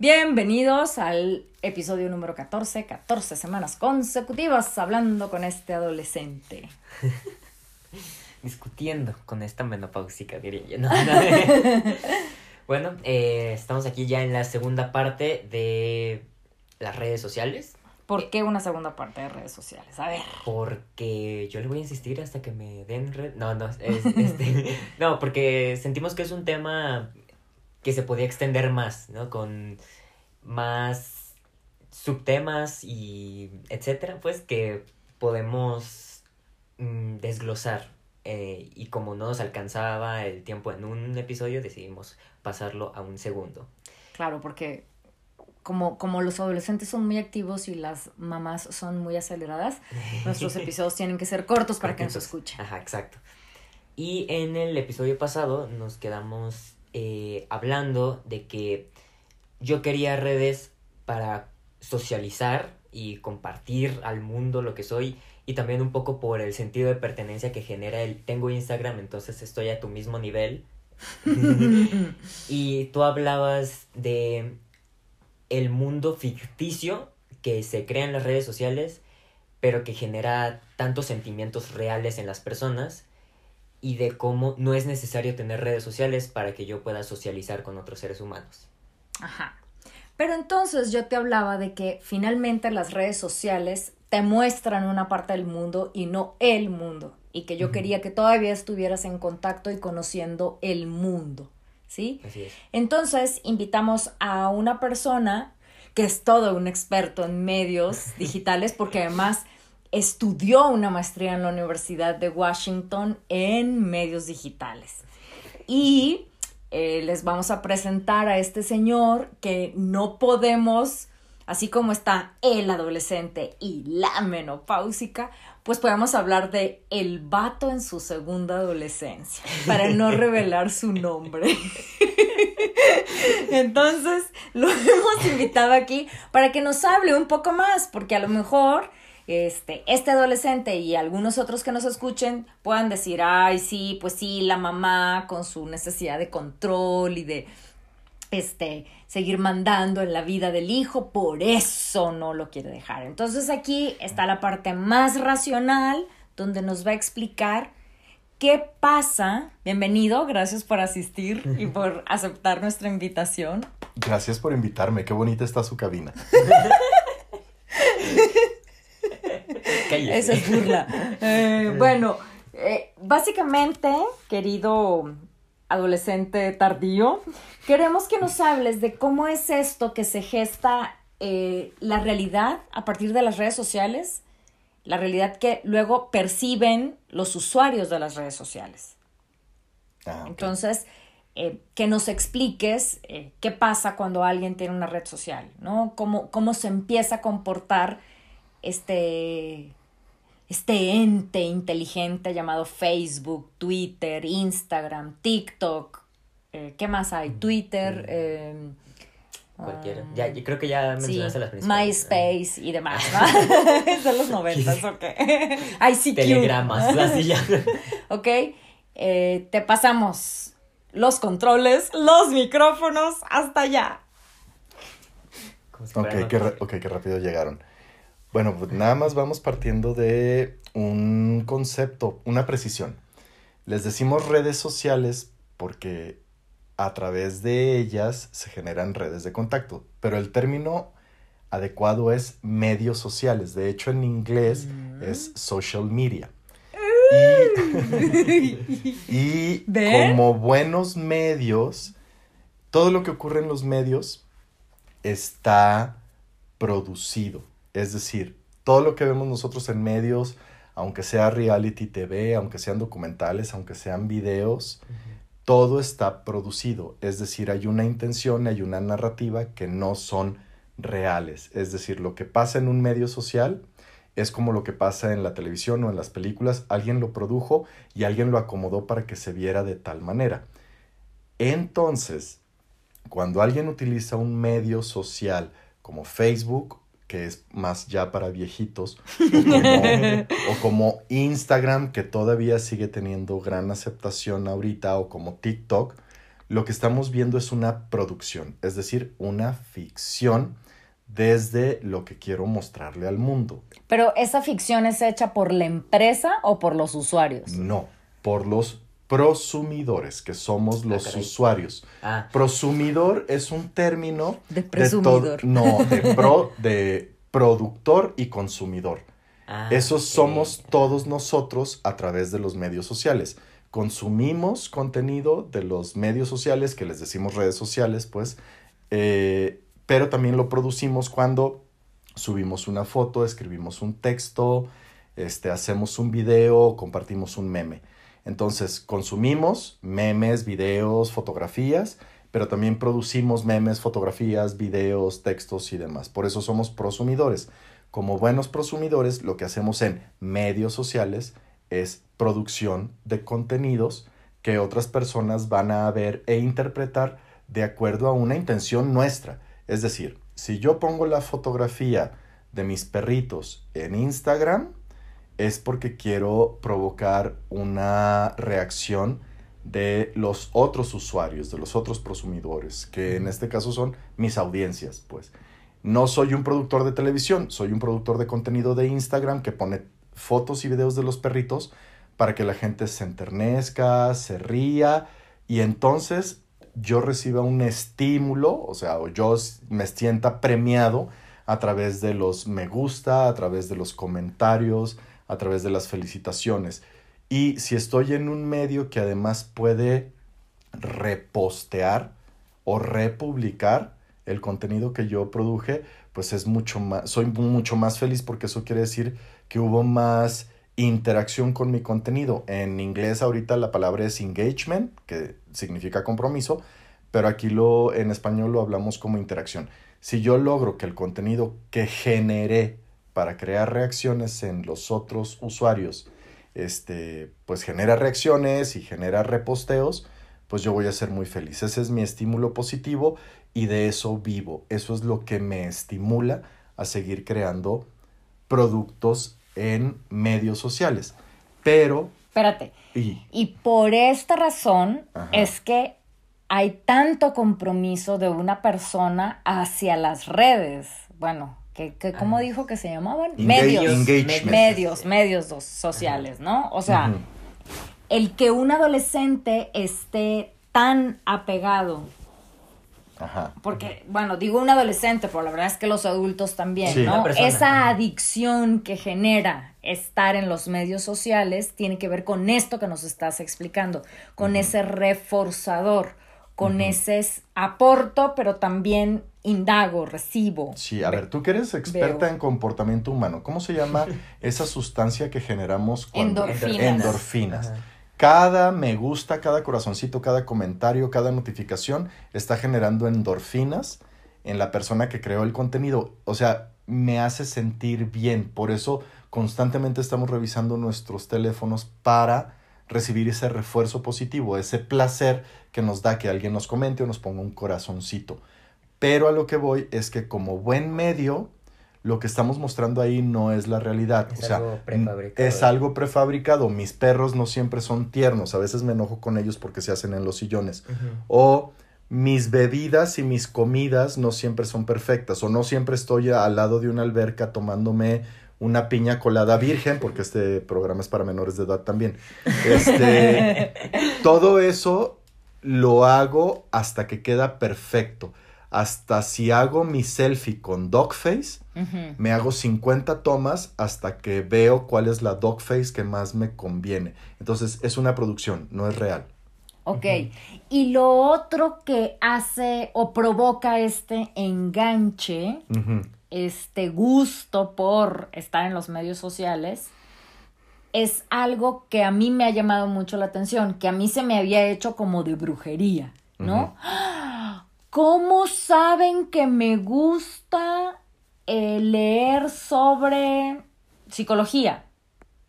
Bienvenidos al episodio número 14, 14 semanas consecutivas hablando con este adolescente. Discutiendo con esta menopáusica, diría yo. bueno, eh, estamos aquí ya en la segunda parte de las redes sociales. ¿Por qué una segunda parte de redes sociales? A ver. Porque yo le voy a insistir hasta que me den red. No, no, es, este, no, porque sentimos que es un tema que se podía extender más, ¿no? Con más subtemas y etcétera, pues que podemos mm, desglosar. Eh, y como no nos alcanzaba el tiempo en un episodio, decidimos pasarlo a un segundo. Claro, porque como, como los adolescentes son muy activos y las mamás son muy aceleradas, nuestros episodios tienen que ser cortos para que nos escuchen. Ajá, exacto. Y en el episodio pasado nos quedamos eh, hablando de que yo quería redes para socializar y compartir al mundo lo que soy y también un poco por el sentido de pertenencia que genera el tengo Instagram, entonces estoy a tu mismo nivel. y tú hablabas de el mundo ficticio que se crea en las redes sociales, pero que genera tantos sentimientos reales en las personas y de cómo no es necesario tener redes sociales para que yo pueda socializar con otros seres humanos. Ajá. Pero entonces yo te hablaba de que finalmente las redes sociales te muestran una parte del mundo y no el mundo. Y que yo quería que todavía estuvieras en contacto y conociendo el mundo. ¿Sí? Así es. Entonces invitamos a una persona que es todo un experto en medios digitales porque además estudió una maestría en la Universidad de Washington en medios digitales. Y eh, les vamos a presentar a este señor que no podemos, así como está el adolescente y la menopáusica, pues podemos hablar de el vato en su segunda adolescencia, para no revelar su nombre. Entonces, lo hemos invitado aquí para que nos hable un poco más, porque a lo mejor este, este adolescente y algunos otros que nos escuchen puedan decir, ay, sí, pues sí, la mamá con su necesidad de control y de este, seguir mandando en la vida del hijo, por eso no lo quiere dejar. Entonces aquí está la parte más racional donde nos va a explicar qué pasa. Bienvenido, gracias por asistir y por aceptar nuestra invitación. Gracias por invitarme, qué bonita está su cabina. Esa es burla. Eh, bueno, eh, básicamente, querido adolescente tardío, queremos que nos hables de cómo es esto que se gesta eh, la realidad a partir de las redes sociales, la realidad que luego perciben los usuarios de las redes sociales. Ah. Entonces, que nos expliques qué pasa cuando alguien tiene una red social, ¿no? Cómo, cómo se empieza a comportar este, este ente inteligente llamado Facebook, Twitter, Instagram, TikTok. eh, ¿Qué más hay? Twitter. eh, Cualquiera. um, Ya, yo creo que ya sí, mencionaste las principales. MySpace y demás, ¿no? Son los noventas, ok. ICQ. Telegramas, así ya. Ok, eh, te pasamos los controles, los micrófonos, hasta allá. Ok, qué, ok, qué rápido llegaron. Bueno, pues nada más vamos partiendo de un concepto, una precisión. Les decimos redes sociales porque a través de ellas se generan redes de contacto, pero el término adecuado es medios sociales. De hecho, en inglés es social media. Y, y como buenos medios, todo lo que ocurre en los medios está producido. Es decir, todo lo que vemos nosotros en medios, aunque sea reality TV, aunque sean documentales, aunque sean videos, todo está producido, es decir, hay una intención, hay una narrativa que no son reales, es decir, lo que pasa en un medio social es como lo que pasa en la televisión o en las películas, alguien lo produjo y alguien lo acomodó para que se viera de tal manera. Entonces, cuando alguien utiliza un medio social como Facebook, que es más ya para viejitos, o como, Instagram, que todavía sigue teniendo gran aceptación ahorita, o como TikTok, lo que estamos viendo es una producción, es decir, una ficción desde lo que quiero mostrarle al mundo. Pero esa ficción es hecha por la empresa o por los usuarios? No, por los prosumidores, que somos los ah, usuarios. Ah. Prosumidor es un término de presumidor. no, de pro de productor y consumidor. Ah, Esos somos todos nosotros a través de los medios sociales. Consumimos contenido de los medios sociales, que les decimos redes sociales, pues, eh, pero también lo producimos cuando subimos una foto, escribimos un texto, este, hacemos un video, compartimos un meme. Entonces, consumimos memes, videos, fotografías, pero también producimos memes, fotografías, videos, textos y demás. Por eso somos prosumidores. Como buenos prosumidores, lo que hacemos en medios sociales es producción de contenidos que otras personas van a ver e interpretar de acuerdo a una intención nuestra. Es decir, si yo pongo la fotografía de mis perritos en Instagram, es porque quiero provocar una reacción de los otros usuarios, de los otros prosumidores, que en este caso son mis audiencias, pues. No soy un productor de televisión, soy un productor de contenido de Instagram que pone fotos y videos de los perritos para que la gente se enternezca, se ría y entonces yo reciba un estímulo, o sea, o yo me sienta premiado a través de los me gusta, a través de los comentarios, a través de las felicitaciones. Y si estoy en un medio que además puede repostear o republicar el contenido que yo produje, pues es mucho más, soy mucho más feliz porque eso quiere decir que hubo más interacción con mi contenido. En inglés ahorita la palabra es engagement, que significa compromiso, pero aquí lo, en español lo hablamos como interacción. Si yo logro que el contenido que generé para crear reacciones en los otros usuarios, este, pues genera reacciones y genera reposteos, pues yo voy a ser muy feliz. Ese es mi estímulo positivo y de eso vivo. Eso es lo que me estimula a seguir creando productos en medios sociales. Pero... Espérate. Y, por esta razón es que hay tanto compromiso de una persona hacia las redes. Bueno, que, ¿cómo ah. dijo que se llamaban? medios, medios, medios sociales, ¿no? O sea, el que un adolescente esté tan apegado. Porque, bueno, digo un adolescente, pero la verdad es que los adultos también, ¿no? Esa adicción que genera estar en los medios sociales tiene que ver con esto que nos estás explicando, con ese reforzador, con ese aporto, pero también indago, recibo. Sí, a ver, tú que eres experta en comportamiento humano, ¿cómo se llama esa sustancia que generamos cuando... Endorfinas. Endorfinas. Cada me gusta, cada corazoncito, cada comentario, cada notificación está generando endorfinas en la persona que creó el contenido. O sea, me hace sentir bien. Por eso constantemente estamos revisando nuestros teléfonos para recibir ese refuerzo positivo, ese placer que nos da que alguien nos comente o nos ponga un corazoncito. Pero a lo que voy es que como buen medio, lo que estamos mostrando ahí no es la realidad. Es o sea, algo prefabricado. Es algo prefabricado. Mis perros no siempre son tiernos. A veces me enojo con ellos porque se hacen en los sillones. O mis bebidas y mis comidas no siempre son perfectas. O no siempre estoy al lado de una alberca tomándome una piña colada virgen, porque este programa es para menores de edad también. Este, todo eso lo hago hasta que queda perfecto hasta si hago mi selfie con dogface, me hago 50 tomas hasta que veo cuál es la dogface que más me conviene. Entonces es una producción, no es real. Ok. Y lo otro que hace o provoca este enganche, este gusto por estar en los medios sociales, es algo que a mí me ha llamado mucho la atención, que a mí se me había hecho como de brujería, ¿no? ¿Cómo saben que me gusta eh, leer sobre psicología?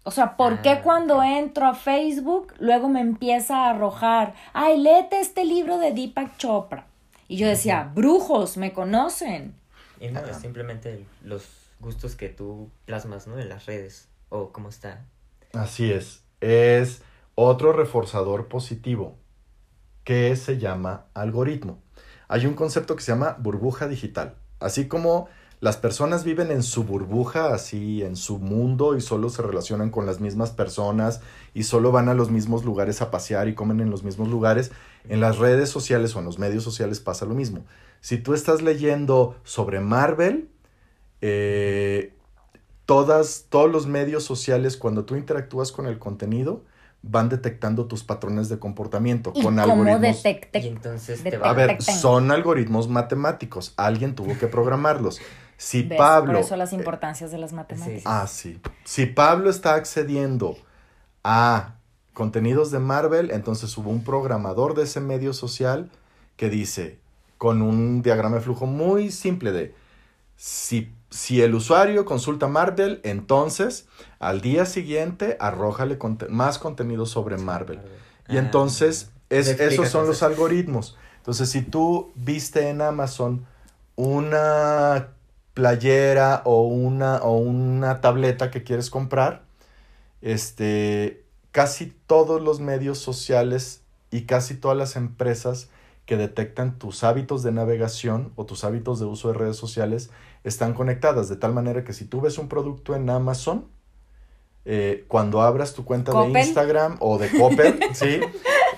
O sea, ¿por qué Ah, cuando entro a Facebook luego me empieza a arrojar, ay, léete este libro de Deepak Chopra? Y yo decía, brujos, me conocen. Y no, es simplemente los gustos que tú plasmas, ¿no? En las redes. O cómo está. Así es. Es otro reforzador positivo que se llama algoritmo. Hay un concepto que se llama burbuja digital. Así como las personas viven en su burbuja, así en su mundo y solo se relacionan con las mismas personas y solo van a los mismos lugares a pasear y comen en los mismos lugares, en las redes sociales o en los medios sociales pasa lo mismo. Si tú estás leyendo sobre Marvel, eh, todas, todos los medios sociales, cuando tú interactúas con el contenido, van detectando tus patrones de comportamiento ¿Y con cómo algoritmos. Y detecte? entonces te va A ver, son algoritmos matemáticos. Alguien tuvo que programarlos. Si ¿Ves? Pablo. Por eso las eh, importancias de las matemáticas. ah, sí. Si Pablo está accediendo a contenidos de Marvel, entonces hubo un programador de ese medio social que dice, con un diagrama de flujo muy simple de, si, si el usuario consulta Marvel, entonces al día siguiente arrójale conte- más contenido sobre Marvel. Y Ah, entonces, es- explicas esos son los algoritmos. Entonces, si tú viste en Amazon una playera o una, o una tableta que quieres comprar, este, casi todos los medios sociales y casi todas las empresas que detectan tus hábitos de navegación o tus hábitos de uso de redes sociales están conectadas, de tal manera que si tú ves un producto en Amazon, eh, cuando abras tu cuenta de. Instagram o de Coppel, ¿sí?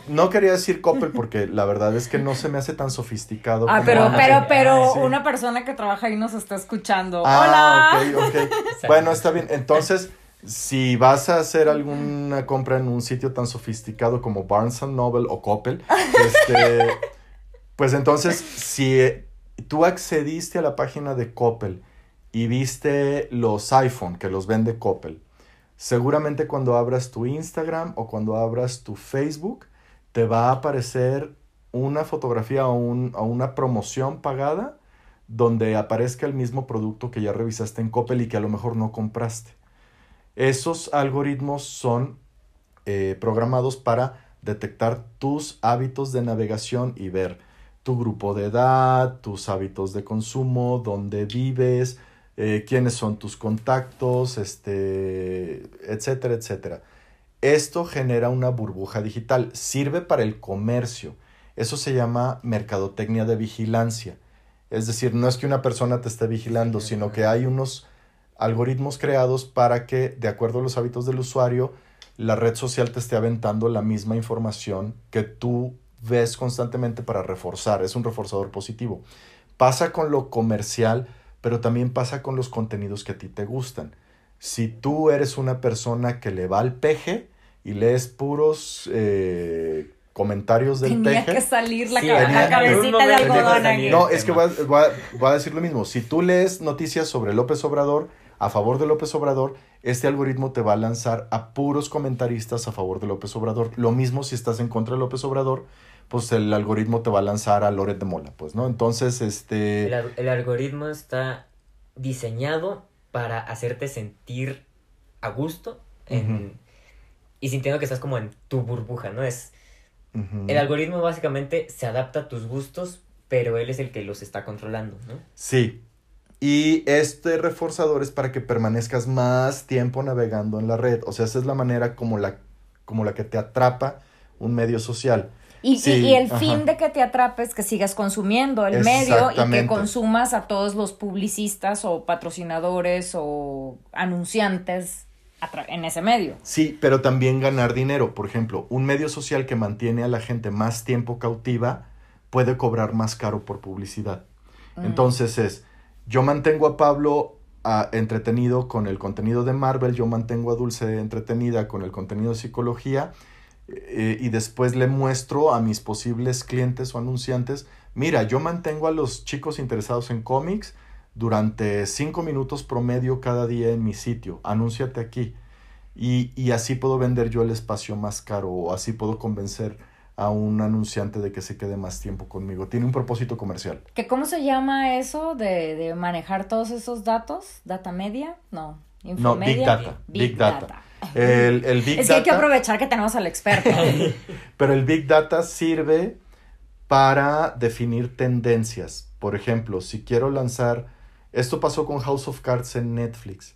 No quería decir Coppel porque la verdad es que no se me hace tan sofisticado. Ah, como pero, Amazon. pero, pero Sí. una persona que trabaja ahí nos está escuchando. Ah, ¡Hola! Bueno, está bien. Entonces, si vas a hacer alguna compra en un sitio tan sofisticado como Barnes Noble o Coppel, este, pues entonces, si tú accediste a la página de Coppel y viste los iPhone que los vende Coppel, seguramente cuando abras tu Instagram o cuando abras tu Facebook, te va a aparecer una fotografía o, un- o una promoción pagada donde aparezca el mismo producto que ya revisaste en Coppel y que a lo mejor no compraste. Esos algoritmos son eh, programados para detectar tus hábitos de navegación y ver tu grupo de edad, tus hábitos de consumo, dónde vives, eh, quiénes son tus contactos, este, etcétera, etcétera. Esto genera una burbuja digital, sirve para el comercio. Eso se llama mercadotecnia de vigilancia. Es decir, no es que una persona te esté vigilando, sino que hay unos algoritmos creados para que, de acuerdo a los hábitos del usuario, la red social te esté aventando la misma información que tú ves constantemente para reforzar. Es un reforzador positivo. Pasa con lo comercial, pero también pasa con los contenidos que a ti te gustan. Si tú eres una persona que le va al peje y lees puros eh, comentarios del Tenía peje, que salir la, Sí, ca- la tenía- cabecita de algodón aquí. no, es que voy a, voy a- voy a decir lo mismo. Si tú lees noticias sobre López Obrador, a favor de López Obrador, este algoritmo te va a lanzar a puros comentaristas a favor de López Obrador. Lo mismo si estás en contra de López Obrador, pues el algoritmo te va a lanzar a Loret de Mola, pues, ¿no? Entonces, este... El, al- el algoritmo está diseñado para hacerte sentir a gusto en- y sintiendo que estás como en tu burbuja, ¿no? Es, el algoritmo básicamente se adapta a tus gustos, pero él es el que los está controlando, ¿no? Sí. Y este reforzador es para que permanezcas más tiempo navegando en la red. O sea, esa es la manera como la, como la que te atrapa un medio social. Y, y- Sí, y el ajá. fin de que te atrapes, que sigas consumiendo el medio y que consumas a todos los publicistas o patrocinadores o anunciantes en ese medio. Sí, pero también ganar dinero. Por ejemplo, un medio social que mantiene a la gente más tiempo cautiva puede cobrar más caro por publicidad. Mm. Entonces es, yo mantengo a Pablo ah, entretenido con el contenido de Marvel, yo mantengo a Dulce entretenida con el contenido de psicología eh, y después le muestro a mis posibles clientes o anunciantes, mira, yo mantengo a los chicos interesados en cómics durante cinco minutos promedio cada día en mi sitio, anúnciate aquí. Y, y así puedo vender yo el espacio más caro o así puedo convencer a un anunciante de que se quede más tiempo conmigo. Tiene un propósito comercial. ¿Que ¿Cómo se llama eso de, de manejar todos esos datos? ¿Data media? No. No, ¿Infomedia? Big Data. Big, data. El, el Big Es que hay que aprovechar que tenemos al experto. Pero el Big Data sirve para definir tendencias. Por ejemplo, si quiero lanzar, esto pasó con House of Cards en Netflix.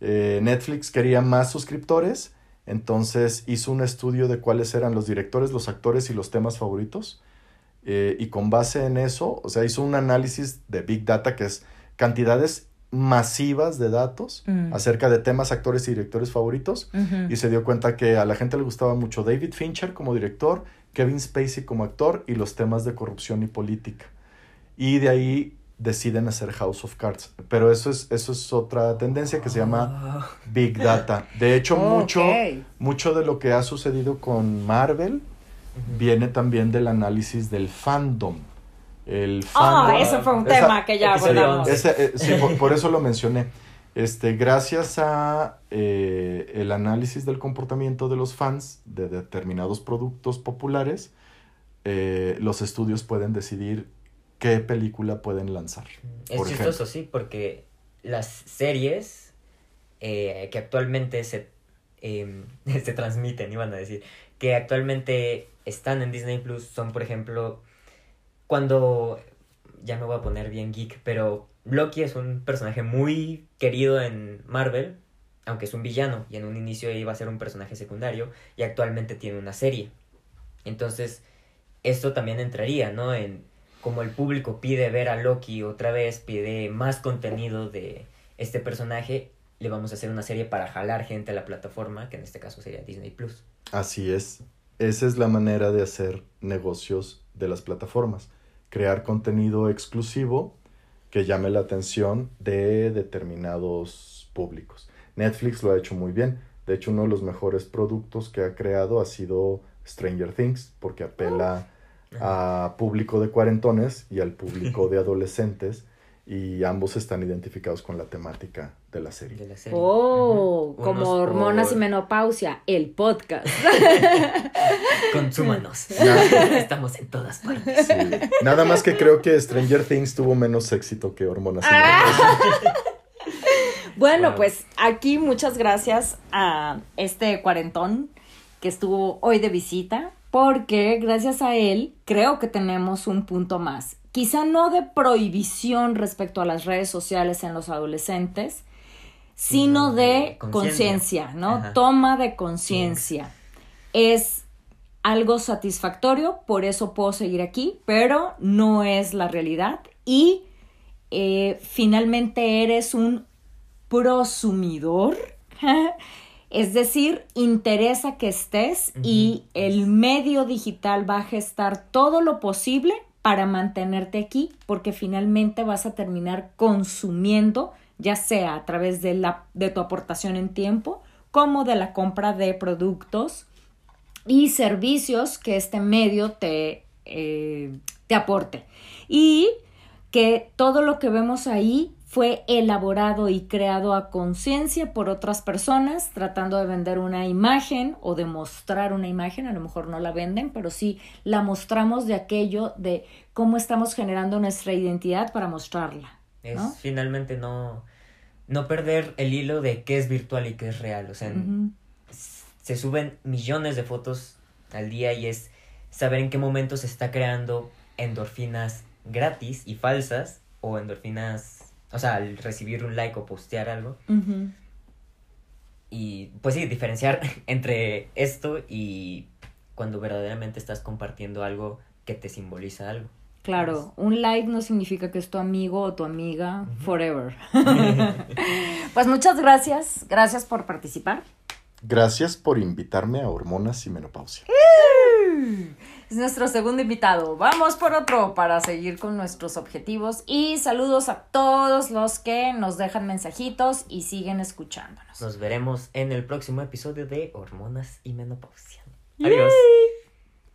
Eh, Netflix quería más suscriptores, entonces hizo un estudio de cuáles eran los directores, los actores y los temas favoritos. Eh, y con base en eso, o sea, hizo un análisis de Big Data, que es cantidades masivas de datos Mm. acerca de temas, actores y directores favoritos y se dio cuenta que a la gente le gustaba mucho David Fincher como director, Kevin Spacey como actor y los temas de corrupción y política. Y de ahí deciden hacer House of Cards. Pero eso es, eso es otra tendencia que se llama Big Data. De hecho, mucho, mucho de lo que ha sucedido con Marvel viene también del análisis del fandom. El Ah, ese fue un Esa- tema que ya abordamos. ese, eh, sí, por, por eso lo mencioné. Este, gracias a eh, el análisis del comportamiento de los fans de determinados productos populares, eh, los estudios pueden decidir qué película pueden lanzar. Es por chistoso, sí, porque las series eh, que actualmente se, em, se transmiten, iban a decir, que actualmente están en Disney Plus son, por ejemplo, cuando, ya me voy a poner bien geek, pero Loki es un personaje muy querido en Marvel, aunque es un villano, y en un inicio iba a ser un personaje secundario, y actualmente tiene una serie. Entonces, esto también entraría, ¿no? En como el público pide ver a Loki otra vez, pide más contenido de este personaje, le vamos a hacer una serie para jalar gente a la plataforma, que en este caso sería Disney Plus. Así es. Esa es la manera de hacer negocios de las plataformas. Crear contenido exclusivo que llame la atención de determinados públicos. Netflix lo ha hecho muy bien. De hecho, uno de los mejores productos que ha creado ha sido Stranger Things, porque apela a público de cuarentones y al público de adolescentes, y ambos están identificados con la temática de la serie. de la serie. Oh, como Unos hormonas por- y menopausia, el podcast. Consúmanos. Estamos en todas partes. Sí. Nada más que creo que Stranger Things tuvo menos éxito que Hormonas. y Ah. Menopausia. Bueno, Wow. pues aquí muchas gracias a este cuarentón que estuvo hoy de visita, porque gracias a él creo que tenemos un punto más. Quizá no de prohibición respecto a las redes sociales en los adolescentes, sino de conciencia, conciencia. ¿no? Ajá. Toma de conciencia. Es algo satisfactorio, por eso puedo seguir aquí, pero no es la realidad y eh, finalmente eres un prosumidor, es decir, interesa que estés y el medio digital va a gestar todo lo posible para mantenerte aquí, porque finalmente vas a terminar consumiendo, ya sea a través de, la, de tu aportación en tiempo, como de la compra de productos y servicios que este medio te, eh, te aporte. Y que todo lo que vemos ahí fue elaborado y creado a conciencia por otras personas tratando de vender una imagen o de mostrar una imagen, a lo mejor no la venden, pero sí la mostramos de aquello de cómo estamos generando nuestra identidad para mostrarla. Es finalmente no, no perder el hilo de qué es virtual y qué es real. O sea, se suben millones de fotos al día y es saber en qué momento se está creando endorfinas gratis y falsas o endorfinas, o sea, al recibir un like o postear algo. Y pues sí, diferenciar entre esto y cuando verdaderamente estás compartiendo algo que te simboliza algo. Claro, un like no significa que es tu amigo o tu amiga forever. pues muchas gracias, gracias por participar. Gracias por invitarme a Hormonas y Menopausia. Es nuestro segundo invitado. Vamos por otro para seguir con nuestros objetivos y saludos a todos los que nos dejan mensajitos y siguen escuchándonos. Nos veremos en el próximo episodio de Hormonas y Menopausia. Adiós. Yay.